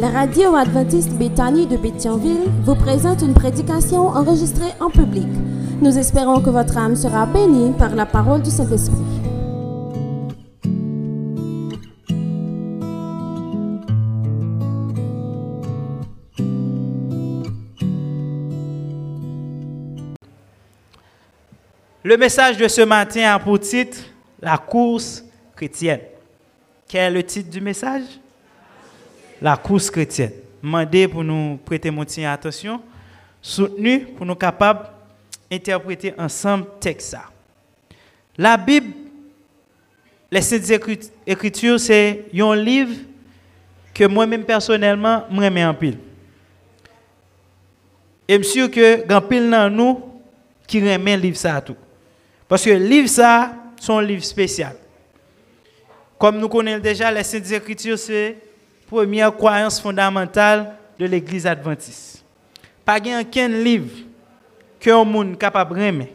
La radio adventiste Béthanie de Béthionville vous présente une prédication enregistrée en public. Nous espérons que votre âme sera bénie par la parole du Saint-Esprit. Le message de ce matin a pour titre La course chrétienne. Quel est le titre du message? La course chrétienne. Demandez pour nous prêter mon attention, soutenu pour nous capables d'interpréter ensemble le texte. La Bible, les Saintes Écritures, c'est un livre que moi-même personnellement, je en pile. Et je suis sûr que grand pile dans nous qui remet livre ça tout. Parce que le livre ça, c'est un livre spécial. Comme nous connaissons déjà, les Saintes Écritures, c'est première croyance fondamentale de l'Église adventiste. Pas aucun livre que un monde capable de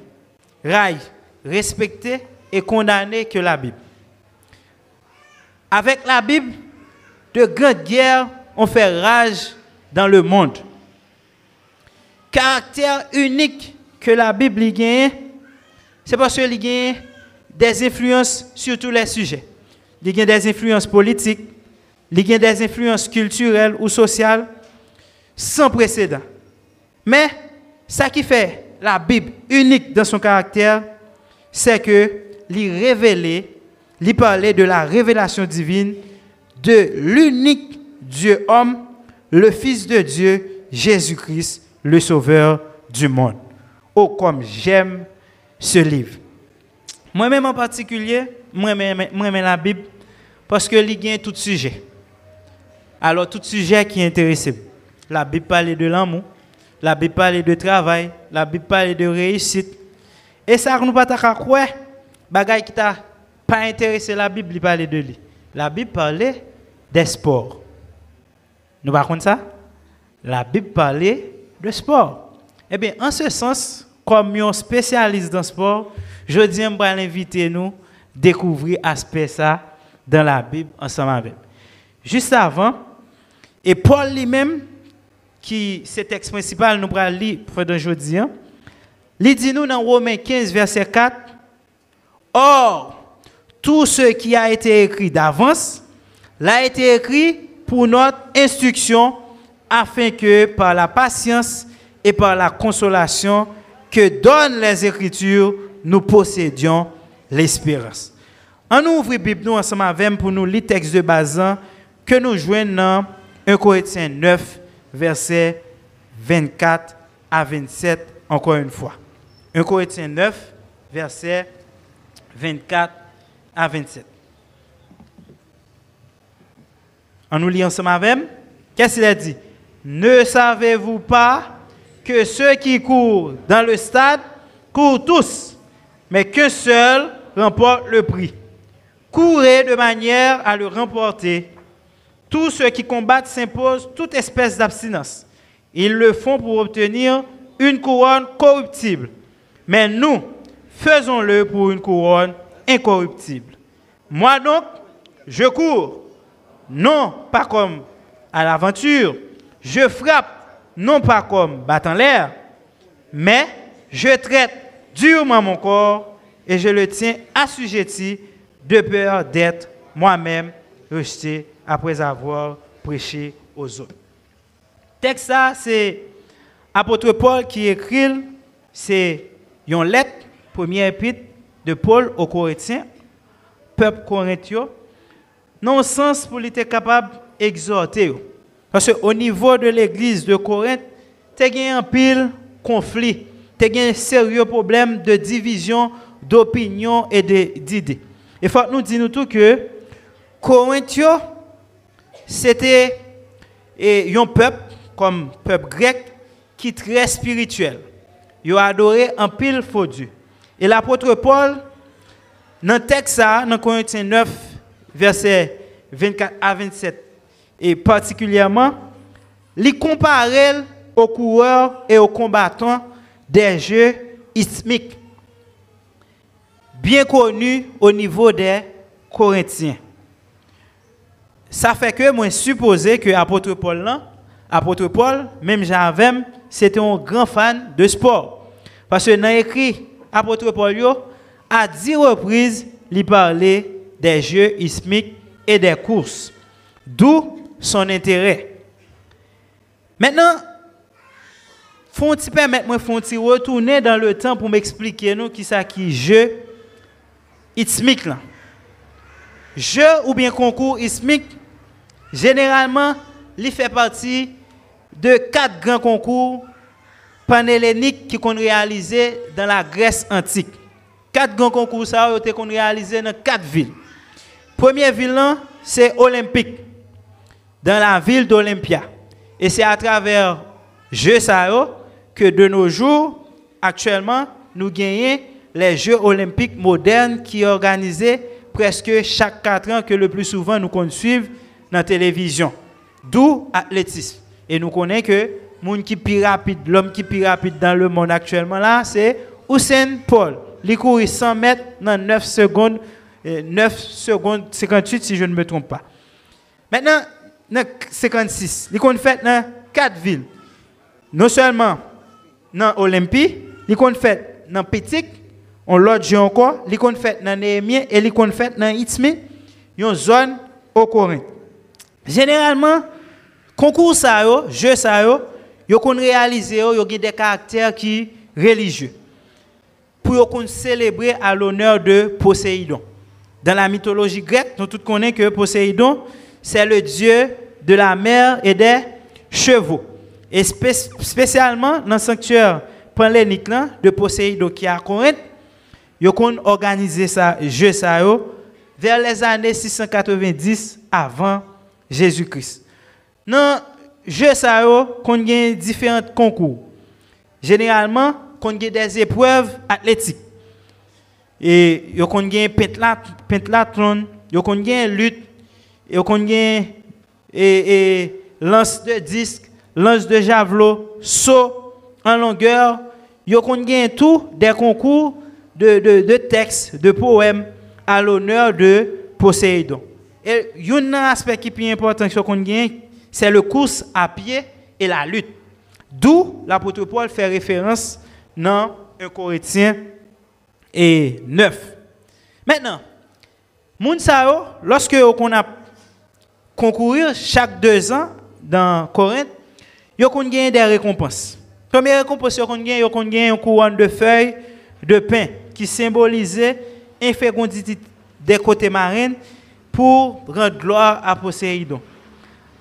raille, respecter et condamner que la Bible. Avec la Bible, de grandes guerres ont fait rage dans le monde. Caractère unique que la Bible gagne, c'est parce qu'elle gagne des influences sur tous les sujets. Il a des influences politiques, il y a des influences culturelles ou sociales sans précédent. Mais ce qui fait la Bible unique dans son caractère, c'est que lui révéler, lui parler de la révélation divine de l'unique Dieu homme, le Fils de Dieu, Jésus-Christ, le Sauveur du monde. Oh, comme j'aime ce livre. Moi-même en particulier, moi-même la Bible, parce que il y a tout sujet. Alors, tout sujet qui est intéressé. La Bible parle de l'amour, la Bible parle de travail, la Bible parle de réussite. Et ça, nous pas quoi? Bagay qui t'a pas intéressé la Bible, il parle de lui. La Bible parlait des sports. Nous pas ça? La Bible parlait de sport. Eh bien, en ce sens, comme un spécialiste dans le sport, je dis à l'inviter nous découvrir aspect ça dans la Bible ensemble avec. Juste avant, et Paul lui-même, qui c'est texte principal, nous allons lire pendant aujourd'hui, hein, il dit nous dans Romains 15, verset 4, Or, tout ce qui a été écrit d'avance, l'a été écrit pour notre instruction, afin que par la patience et par la consolation que donnent les Écritures, nous possédions l'espérance. On ouvre la Bible nous ensemble avec pour nous les textes de base que nous jouons dans 1 Corinthiens 9, versets 24 à 27, encore une fois. 1 Corinthiens 9, versets 24 à 27. On nous lit ensemble avec Qu'est-ce qu'il a dit? Ne savez-vous pas que ceux qui courent dans le stade courent tous, mais qu'un seul remporte le prix? Courez de manière à le remporter. Tous ceux qui combattent s'imposent toute espèce d'abstinence. Ils le font pour obtenir une couronne corruptible. Mais nous, faisons-le pour une couronne incorruptible. Moi donc, je cours, non pas comme à l'aventure, je frappe, non pas comme battant l'air, mais je traite durement mon corps et je le tiens assujetti de peur d'être moi-même rejeté après avoir prêché aux autres. Texte ça, c'est apôtre Paul qui écrit, c'est une lettre, première épître de Paul aux Corinthiens, peuple corinthien, le sens pour être capable d'exhorter. Parce qu'au niveau de l'église de Corinthe, il y a un pile conflit, il y a un sérieux problème de division d'opinion et d'idées. Il faut nous dire tout que Corinthio, c'était un peuple, comme peuple grec, qui est très spirituel. Ils adoré un pile faux Dieu. Et l'apôtre Paul, dans le texte, dans Corinthiens 9, versets 24 à 27, et particulièrement, il compare aux coureurs et aux combattants des jeux ismiques bien connu au niveau des Corinthiens. Ça fait que moi supposé que apôtre Paul là, apôtre Paul, même j'avais, c'était un grand fan de sport. Parce que dans écrit apôtre Paul à dix reprises, il parlait des jeux ismiques et des courses. D'où son intérêt. Maintenant, faut-il permettre moi retourner dans le temps pour m'expliquer nous qui ça qui jeu ismique là? Jeu ou bien concours ismique généralement il fait partie de quatre grands concours panhelléniques qui sont réalisés dans la Grèce antique. Quatre grands concours ça ont été réalisés dans quatre villes. Première ville c'est Olympique dans la ville d'Olympia. Et c'est à travers Jeux ça que de nos jours, actuellement, nous gagnons les Jeux olympiques modernes qui sont organisés presque chaque quatre ans que le plus souvent nous suivre dans la télévision. D'où l'athlétisme. Et nous connaissons que l'homme qui plus rapide, l'homme qui plus rapide dans le monde actuellement là, c'est Usain Paul. Il court 100 mètres dans 9 secondes, 9 secondes 58 si je ne me trompe pas. Maintenant, dans 56, il a fait dans 4 villes. Non seulement dans Olympie, il a fait dans Petit, on l'autre encore, il a fait dans Néhémie et il a fait dans Itzmi, une zone au Corinthe. Généralement, concours ça yo, jeu ça yo, yo réaliser yo, des caractères qui religieux. Pour yo kon célébrer à l'honneur de Poséidon. Dans la mythologie grecque, nous tous connaissons que Poséidon, c'est le dieu de la mer et des chevaux. Et spécialement dans le sanctuaire de Poséidon qui est à Corinthe, ils ont organisé ça, jeu ça vers les années 690 avant Jésus-Christ. Dans jeu ça qu'on a différents concours. Généralement, qu'on a des épreuves athlétiques. Et yo kon gen pentathlon, yo kon gen lutte, yo kon gen et, lance de disque, lance de javelot, saut en longueur, yo kon gen tout des concours de, de, de textes, de poèmes à l'honneur de Poséidon. Et un aspect qui est plus important que qu'on c'est le course à pied et la lutte. D'où l'apôtre Paul fait référence dans 1 Corinthiens et 9. Maintenant, lorsque on a concourir chaque deux ans dans Corinthe, yo kon gagné des récompenses. Première récompense yo kon gagné une couronne de feuilles de pain qui symbolisait infécondité des côtés marines pour rendre gloire à Poséidon.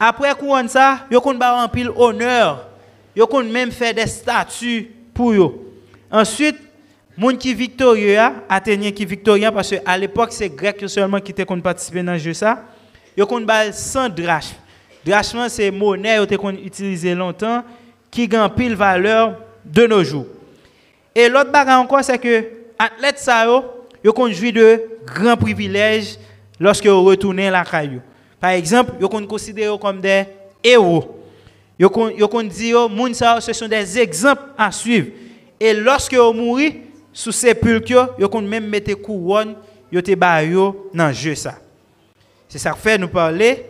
Après couronne ça, yo kon ba pile honneur, yo kon même fait des statues pour yo. Ensuite, moun qui victorieux, Athénien qui victorieux parce qu'à l'époque c'est grec seulement qui étaient participer dans jeu ça. Yo kon bal 100 drachmes. Drachmes c'est monnaie qui ont utilisé longtemps qui gagne pile valeur de nos jours. Et l'autre bagage encore c'est que athlète ça yo, yo kon jouit de grands privilèges lorsque vous retournez la caillou. Par exemple, vous qu'on considère comme des héros. Vous dit que ce sont des exemples à suivre. Et lorsque vous mourrez sous sépulcre, vous qu'on même mettre couronne, vous te dans le jeu. C'est ça que fait nous parler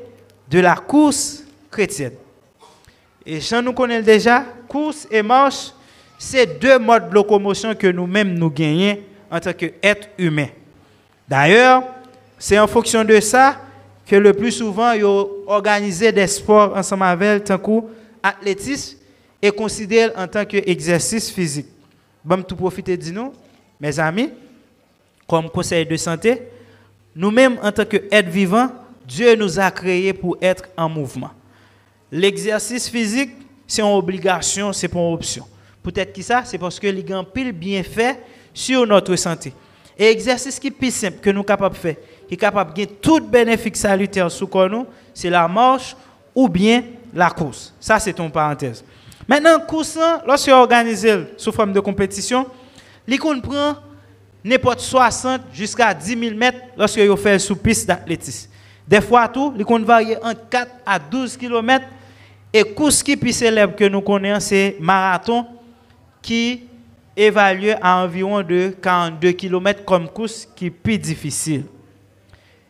de la course chrétienne. Et ça nous connaissons déjà, course et marche, c'est deux modes de locomotion que nous-mêmes nous gagnons en tant qu'êtres humains. D'ailleurs, c'est en fonction de ça que le plus souvent, ils organisé des sports ensemble avec tant que athlétisme et considéré en tant qu'exercice physique. Bon, tout profiter de nous, mes amis, comme conseil de santé, nous-mêmes en tant qu'êtres vivants, Dieu nous a créés pour être en mouvement. L'exercice physique, c'est une obligation, c'est pas une option. Peut-être que ça, c'est parce que les pile bienfait sur notre santé. Et l'exercice qui est plus simple que nous sommes capables de faire, est capable de tout bénéfice salutaire sous nous, c'est la marche ou bien la course. Ça, c'est une parenthèse. Maintenant, course, lorsque vous organisez sous forme de compétition, l'icône prend n'importe 60 jusqu'à 10 000 mètres lorsque vous faites sous piste d'athlétisme. Des fois, tout, l'icône varie entre 4 à 12 km. Et course qui plus célèbre que nous connaissons, c'est marathon qui évalué à environ de 42 km comme course qui est plus difficile.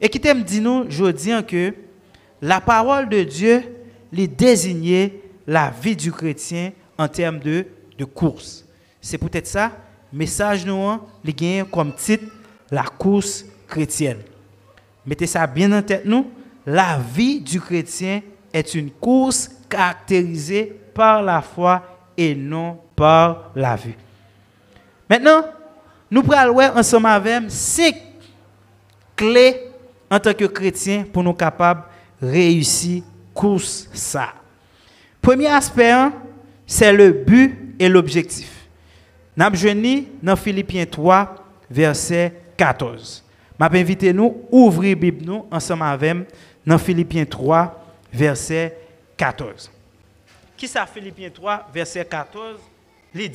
Et qui t'aime dit nous, je dis que la parole de Dieu les désignait la vie du chrétien en termes de, de course. C'est peut-être ça, message nous, hein, les gagne comme titre, la course chrétienne. Mettez ça bien en tête, nous. La vie du chrétien est une course caractérisée par la foi et non par la vue. Maintenant, nous prenons ensemble avec cinq clés en tant que chrétien pour nous capables de réussir course ça. Premier aspect, hein, c'est le but et l'objectif. Nous avons dans Philippiens 3, verset 14. Je invite nous à ouvrir la Bible nous, ensemble avec dans Philippiens 3, verset 14. Qui ça, Philippiens 3, verset 14, il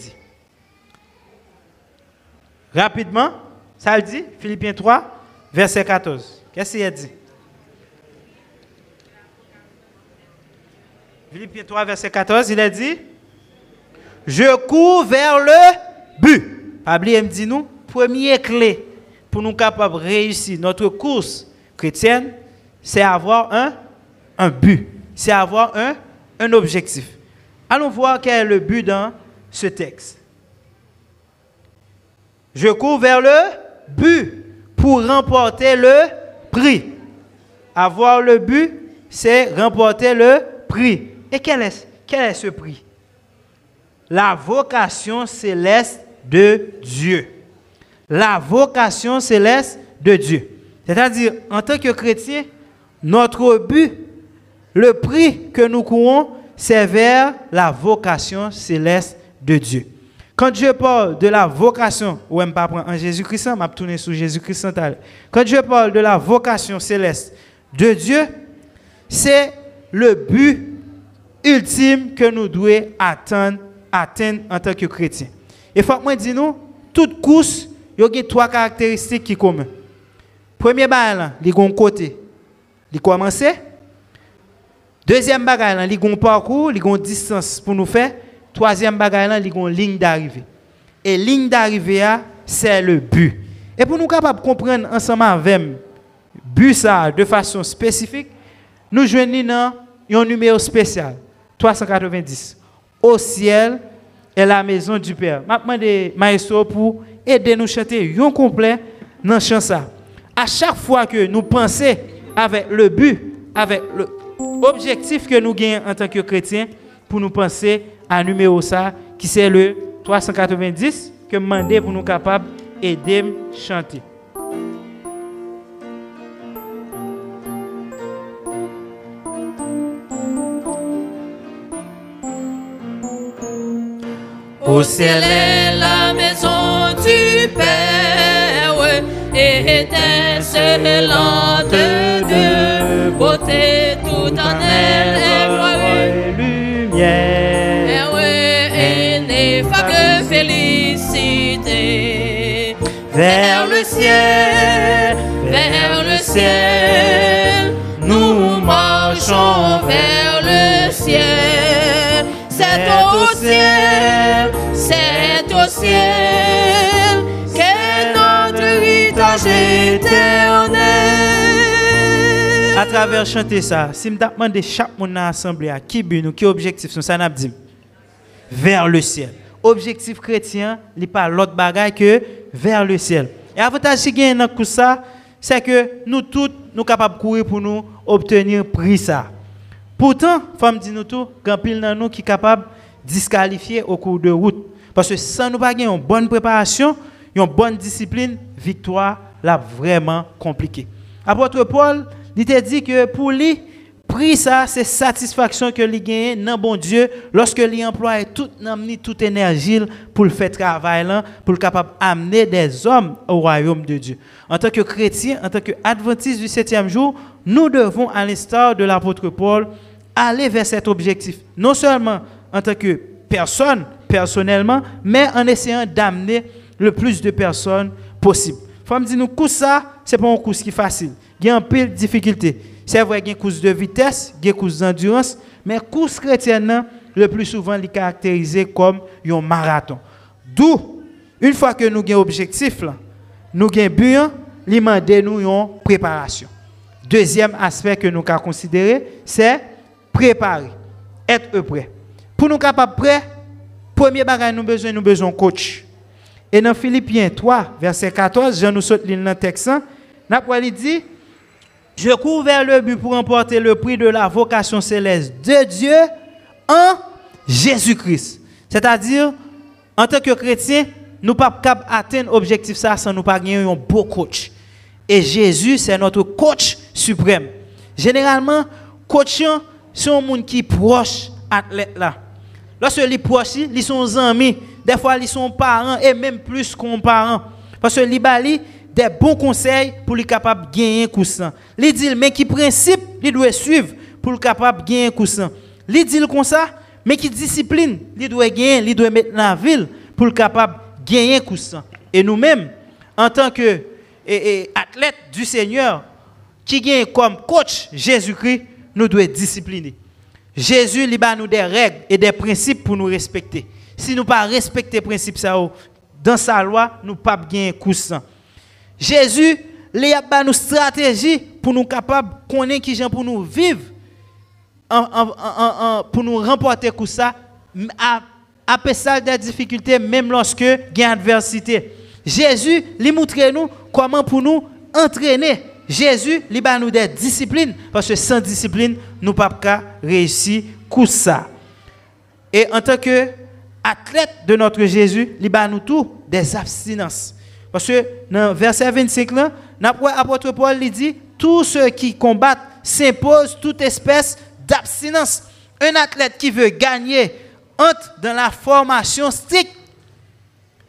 Rapidement, ça le dit, Philippiens 3, verset 14. Qu'est-ce qu'il dit? Philippiens 3, verset 14, il a dit Je cours vers le but. Pabli me dit nous, première clé pour nous capables de réussir notre course chrétienne, c'est avoir un, un but, c'est avoir un, un objectif. Allons voir quel est le but dans ce texte. Je cours vers le but pour remporter le prix. Avoir le but, c'est remporter le prix. Et quel est, quel est ce prix? La vocation céleste de Dieu. La vocation céleste de Dieu. C'est-à-dire, en tant que chrétien, notre but, le prix que nous courons, c'est vers la vocation céleste de Dieu. Quand je parle de la vocation, ou même pas en Jésus-Christ, je tourner sur Jésus-Christ. Quand je parle de la vocation céleste de Dieu, c'est le but ultime que nous devons atteindre, en tant que chrétiens. Et faut que moi dis nous, toute course, il y a trois caractéristiques qui sont communes. Premier bagage, il y a un côté. Deuxième bagage, il y parcours, il distance pour nous faire. Troisième bagage, il y a une ligne d'arrivée. Et ligne d'arrivée, c'est le but. Et pour nous capables de comprendre ensemble avec but ça de façon spécifique, nous joignons un numéro spécial. 390. Au ciel est la maison du Père. Je demande maestro pour aider nous à chanter un complet dans chant ça. À chaque fois que nous pensons avec le but, avec l'objectif que nous gagnons en tant que chrétiens, pour nous penser à un numéro ça, qui c'est le 390, que je demande pour nous capables d'aider à chanter. Au ciel est la maison du Père, et étincelante de beauté, tout en elle est lumière. Ineffable félicité. Vers le ciel, vers le ciel, nous marchons vers le ciel. C'est au ciel, c'est au ciel que notre héritage éternel. À travers chanter ça, si je demande chaque monde dans l'assemblée qui but nous, qui objectif ça n'a dit vers le ciel. Objectif chrétien, n'est pas l'autre bagaille que vers le ciel. Et avantage qui gagne dans ça, c'est que nous tous, nous capables de courir pour nous obtenir prix ça. Pourtant, femme dit nous tout, grand pile nous qui capable de disqualifier au cours de route. Parce que sans nous pas une bonne préparation, une bonne discipline, victoire là vraiment compliqué. Apôtre Paul, il t'a dit que pour lui, prix ça, c'est satisfaction que lui gagne dans bon Dieu lorsque lui emploie toute toute énergie pour le faire travail là, pour le capable amener des hommes au royaume de Dieu. En tant que chrétien, en tant qu'adventiste du septième jour, nous devons, à l'instar de l'apôtre Paul, aller vers cet objectif. Non seulement en tant que personne, personnellement, mais en essayant d'amener le plus de personnes possible. Faut me dire, nous, coup ça, c'est pas un course qui est facile. Il y a un peu de difficulté. C'est vrai qu'il y a une course de vitesse, une course d'endurance, mais course chrétienne, le plus souvent, est caractérisée comme un marathon. D'où, une fois que nous avons un objectif, nous avons un but, nous demandons une préparation. Deuxième aspect que nous avons considéré, c'est préparer, être prêt. Pour nous capables prêts, premier bagage nous besoin, nous besoin coach. Et dans Philippiens 3, verset 14, je nous saute dans le texte, il dit, je cours vers le but pour remporter le prix de la vocation céleste de Dieu en Jésus-Christ. C'est-à-dire, en tant que chrétien, nous ne pouvons pas atteindre l'objectif ça sans nous pas gagner un beau coach. Et Jésus, c'est notre coach suprême. Généralement, coach, c'est un monde qui est proche athlète là. Lorsque les proches, ils sont amis, des fois ils sont parents et même plus qu'un. Parce que les des bons conseils pour les capable gagner un coussin. Il dit mais qui principe il doit suivre pour le capable gagner un coussin. Il dit comme ça, mais qui discipline il doit gagner, il doit mettre dans la ville pour le capable gagner un coussin. Et nous-mêmes en tant que du Seigneur qui gagne comme coach Jésus-Christ, nous devons discipliner. Jésus il nous des règles et des principes pour nous respecter. Si nous pas respecter les principes dans sa loi, nous pas gagner coussin. Jésus, il a une stratégie pour nous capables connaître qui pour nous vivre, pour nous remporter tout ça, à des difficultés, même lorsque il y a adversité. Jésus, il montre nous comment pour nous entraîner. Jésus, il nous des disciplines, parce que sans discipline, nous ne pouvons pas réussir ça. Et en tant que athlète de notre Jésus, il nous tout des abstinences. Parce que dans verset 25, là, l'apôtre Paul dit Tous ceux qui combattent s'imposent toute espèce d'abstinence. Un athlète qui veut gagner entre dans la formation stricte.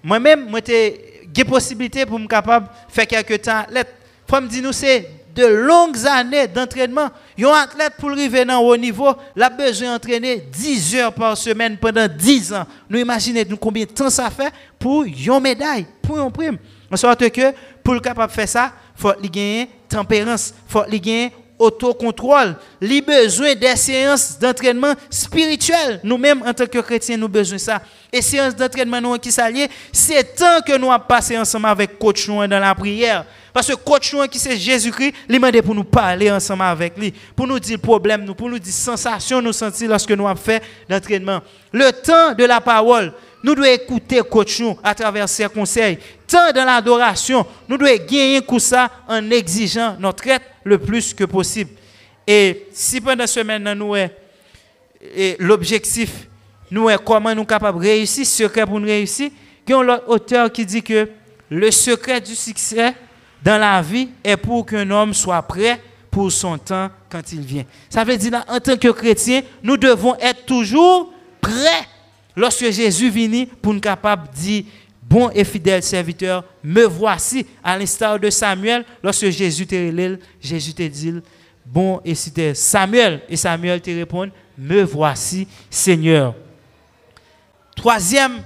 Moi-même, j'ai des possibilités pour me capable faire quelques temps athlète. Faut dire nous c'est de longues années d'entraînement. Un athlète pour arriver dans haut niveau, il a besoin d'entraîner 10 heures par semaine pendant 10 ans. Nous imaginez combien de temps ça fait pour une médaille, pour un prime. En sorte que pour le capable de faire ça, il faut gagner tempérance, il faut gagner autocontrôle, les besoin des séances d'entraînement spirituel. Nous-mêmes, en tant que chrétiens, nous besoin de ça. Et séances d'entraînement nous qui s'allient, c'est temps que nous avons passé ensemble avec coach dans la prière. Parce que coach qui c'est Jésus-Christ, il demandé pour nous parler ensemble avec lui, pour nous dire problème, nous, pour nous dire sensation nous sentir lorsque nous avons fait l'entraînement. Le temps de la parole, nous devons écouter coach à travers ses conseils. Tant dans l'adoration, nous devons gagner tout ça en exigeant notre être le plus que possible. Et si pendant ce semaine, nous l'objectif, nous est comment nous sommes capables de réussir, secret pour nous réussir, il y a un auteur qui dit que le secret du succès dans la vie est pour qu'un homme soit prêt pour son temps quand il vient. Ça veut dire, en tant que chrétien, nous devons être toujours prêts lorsque Jésus vient pour nous capables de dire, bon et fidèle serviteur, me voici, à l'instar de Samuel, lorsque Jésus te Jésus te dit, bon et c'était Samuel, et Samuel te répond, me voici, Seigneur. Troisième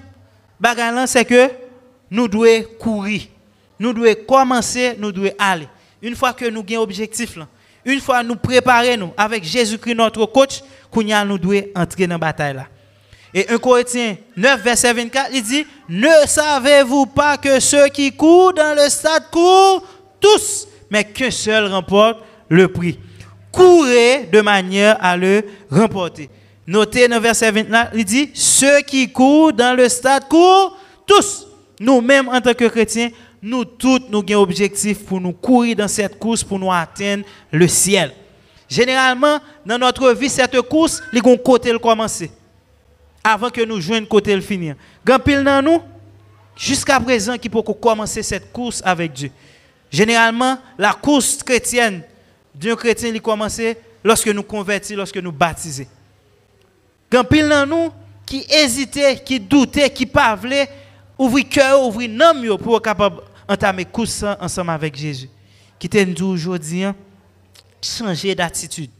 bagage, c'est que nous devons courir. Nous devons commencer, nous devons aller. Une fois que nous avons objectif, là, une fois nous préparons nous avec Jésus-Christ, notre coach, nous devons entrer dans la bataille. Et 1 Corinthiens 9, verset 24, il dit, ne savez-vous pas que ceux qui courent dans le stade courent tous, mais qu'un seul remporte le prix. Courez de manière à le remporter. Notez dans verset 29, il dit, ceux qui courent dans le stade courent tous. Nous-mêmes, en tant que chrétiens, nous tous, nous avons un objectif pour nous courir dans cette course, pour nous atteindre le ciel. Généralement, dans notre vie, cette course, les côté le commencer avant que nous joignions côté le finir. Grand pile dans nous, jusqu'à présent, qui peut commencer cette course avec Dieu. Généralement, la course chrétienne d'un chrétien, il commence lorsque nous convertis, lorsque nous baptisons. Grand pile dans nous, qui hésitait, qui doutait, qui parlait, ouvrir cœur, ouvrir nom pour être capable d'entamer course ensemble avec Jésus. Qui dit aujourd'hui, hein, changer d'attitude.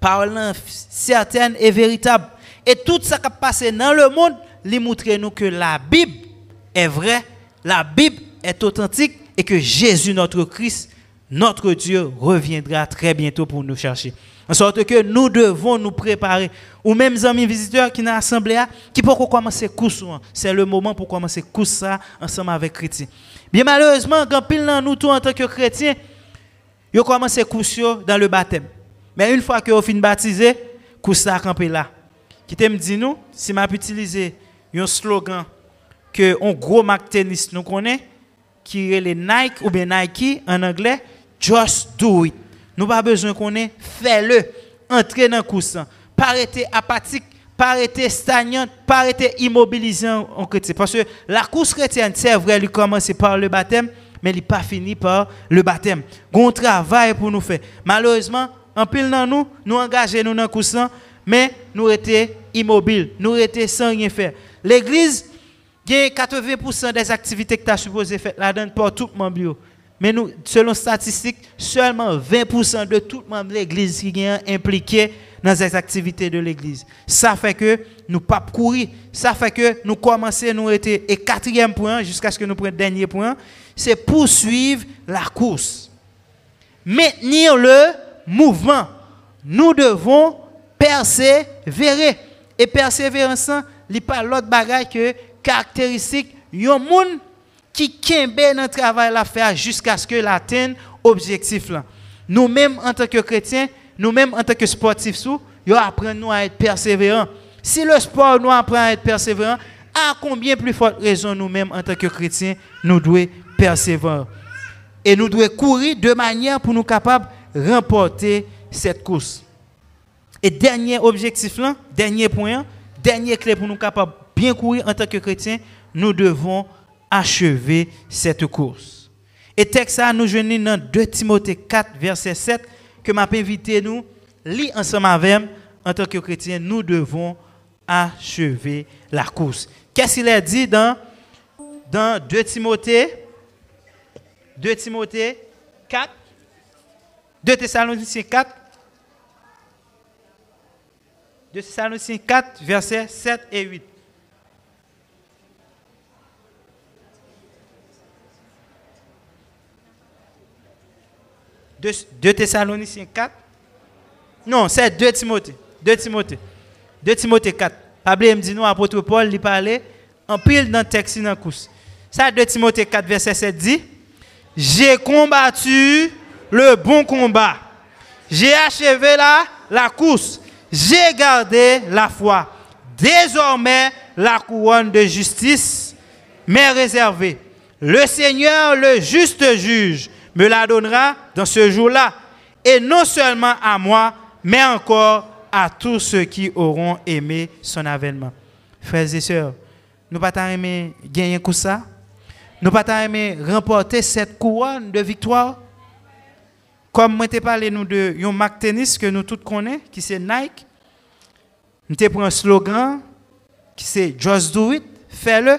Parlant certaine et véritable et tout ce qui passé dans le monde, lui montre nous que la Bible est vraie, la Bible est authentique et que Jésus, notre Christ, notre Dieu, reviendra très bientôt pour nous chercher. En sorte que nous devons nous préparer. Ou même amis visiteurs qui dans l'assemblée, qui peuvent commencer course. C'est le moment pour commencer course ensemble avec chrétiens. Bien malheureusement, quand pile dans nous tous en tant que chrétiens, Ils ont commencé à dans le baptême. Mais une fois que vous fin baptisé, course a campé là. Qui te me dit nous, si m'a utilisé un slogan que un gros marque tennis nous connaît, qui est les Nike ou bien Nike en anglais, just do it. Nous pas besoin qu'on ait, fais-le. Entrez dans le course. Pas arrêter apathique, pas arrêter stagnant, pas arrêter immobilisant en chrétien. Parce que la course chrétienne, c'est vrai, elle commence par le baptême, mais elle pas fini par le baptême. Un travail pour nous faire. Malheureusement, en pile dans nous, nous engageons nous dans le course, mais nous étions immobiles, nous étions sans rien faire. L'église, il y a 80% des activités que tu as supposé faire là-dedans pour tout le monde. Mais nous, selon statistiques, seulement 20% de tout le monde de l'église qui est impliqué dans les activités de l'église. Ça fait que nous pas courir. Ça fait que nous commençons, nous étions et quatrième point, jusqu'à ce que nous prenions le dernier point, c'est poursuivre la course. Maintenir le mouvement. Nous devons persévérer. Et persévérance, n'est pas l'autre bagage que caractéristique. un monde qui kembe dans travail la faire jusqu'à ce que l'atteigne objectif là. Nous-mêmes en tant que chrétiens, nous-mêmes en tant que sportifs, nous apprenons à être persévérants. Si le sport nous apprend à être persévérants, à combien plus forte raison nous-mêmes en tant que chrétiens, nous devons persévérer? Et nous devons courir de manière pour nous capables de remporter cette course. Et dernier objectif là, dernier point, dernier clé pour nous capables bien courir en tant que chrétiens, nous devons achever cette course. Et texte ça nous joignons dans 2 Timothée 4 verset 7 que m'a invité nous lire ensemble avec en tant que chrétien, nous devons achever la course. Qu'est-ce qu'il a dit dans dans 2 Timothée 2 Timothée 4 2 Thessaloniciens 4 2 Thessaloniciens 4 verset 7 et 8 2 Thessaloniciens 4. Non, c'est 2 Timothée. 2 Timothée. 2 Timothée 4. Pablo me dit nous, apôtre Paul, il parlait en pile dans le texte dans course. Ça, 2 Timothée 4, verset 7 dit J'ai combattu le bon combat. J'ai achevé la course. J'ai gardé la foi. Désormais, la couronne de justice m'est réservée. Le Seigneur, le juste juge, me la donnera dans ce jour-là. Et non seulement à moi, mais encore à tous ceux qui auront aimé son avènement. Frères et sœurs, nous pas aimer gagner ça. Nous pas aimer remporter cette couronne de victoire. Comme moi t'ai parlé nous de un marque tennis que nous tous connaissons, qui c'est Nike. Nous t'ai pris un slogan qui c'est Just Do It, fais-le.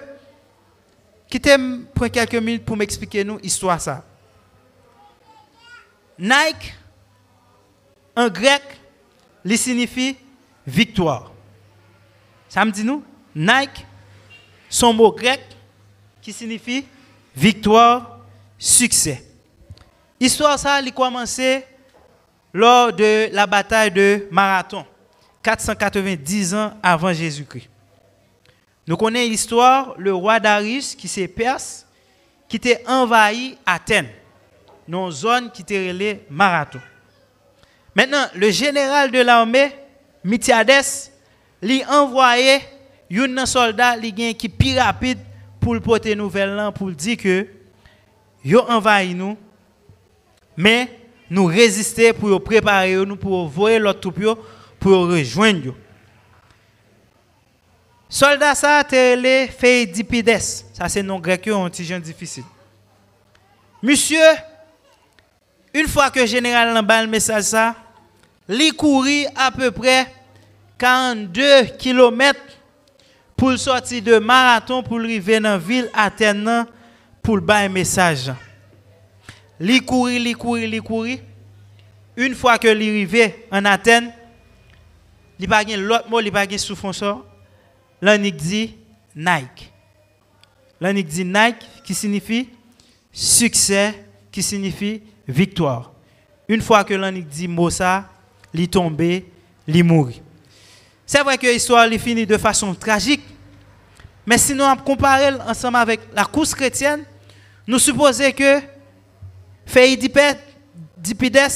Qui t'aime quelques minutes pour m'expliquer nous histoire ça. Nike, en grec, signifie victoire. Ça me dit nous? Nike, son mot grec qui signifie victoire, succès. Histoire ça, a commencé lors de la bataille de Marathon, 490 ans avant Jésus-Christ. Nous connaissons l'histoire, le roi Darius qui s'est perse, qui était envahi Athènes dans une zone qui était relée Marathon. Maintenant, le général de l'armée, Mithiades, lui envoyé un soldat qui est plus rapide pour porter nouvelle pour dire que yo envahi nous mais nous résister pour préparer nous pour voir l'autre troupe pour rejoindre Soldat ça Feidipides. Ça c'est nom grec un petit difficile. Monsieur une fois que le général le message ça, il courir à peu près 42 km pour sortir de marathon pour arriver dans la ville Athènes pour le un message. Il courir, il courir. Une fois que arrivé en Athènes, il pas l'autre mot, sous fond ça. dit Nike. L'anik dit Nike qui signifie succès, qui signifie victoire. Une fois que l'on dit mot ça, il tombe, il mourit. C'est vrai que l'histoire est finie de façon tragique, mais si nous comparons ensemble avec la course chrétienne, nous supposons que d'Ipides,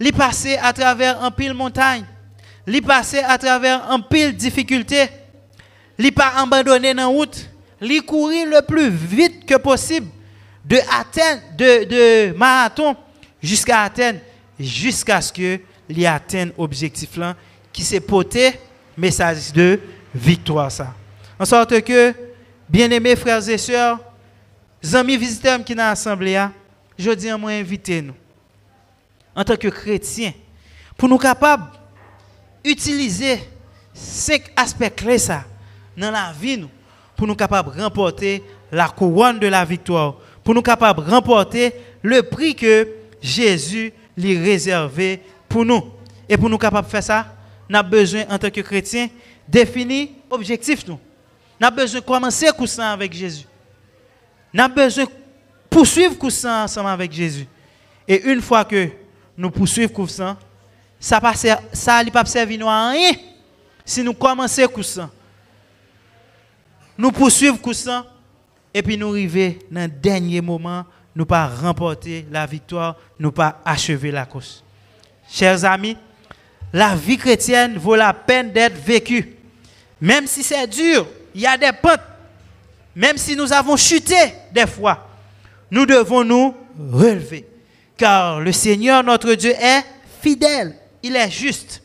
il passé à travers un pile montagne, il passé à travers un pile difficulté, il pas abandonné dans la route, il courir le plus vite que possible de Athènes, de, de marathon jusqu'à Athènes, jusqu'à ce que il atteigne l'objectif là, qui s'est porté message de victoire ça. En sorte que, bien-aimés frères et sœurs, amis visiteurs qui sont dans l'assemblée, je dis à moi inviter nous, en tant que chrétiens, pour nous capables d'utiliser cinq aspects clés ça, dans la vie, nous, pour nous capables de remporter la couronne de la victoire, pour nous capables de remporter le prix que Jésus lui réservé pour nous. Et pour nous capables de faire ça, nous avons besoin, en tant que chrétiens, définir objectif. Nous avons besoin de commencer avec Jésus. Nous besoin de poursuivre ça ensemble avec Jésus. Et une fois que nous poursuivons ça, ça ne va pas servir à rien si nous commençons ça. Nous poursuivons ça et puis nous arrivons dans le dernier moment, nous pas remporter la victoire, nous pas achever la course. Chers amis, la vie chrétienne vaut la peine d'être vécue. Même si c'est dur, il y a des pentes. Même si nous avons chuté des fois, nous devons nous relever. Car le Seigneur notre Dieu est fidèle, il est juste.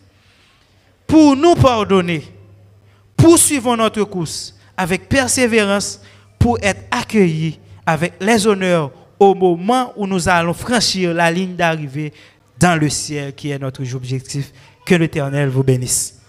Pour nous pardonner, poursuivons notre course avec persévérance pour être accueillis avec les honneurs au moment où nous allons franchir la ligne d'arrivée dans le ciel qui est notre objectif. Que l'Éternel vous bénisse.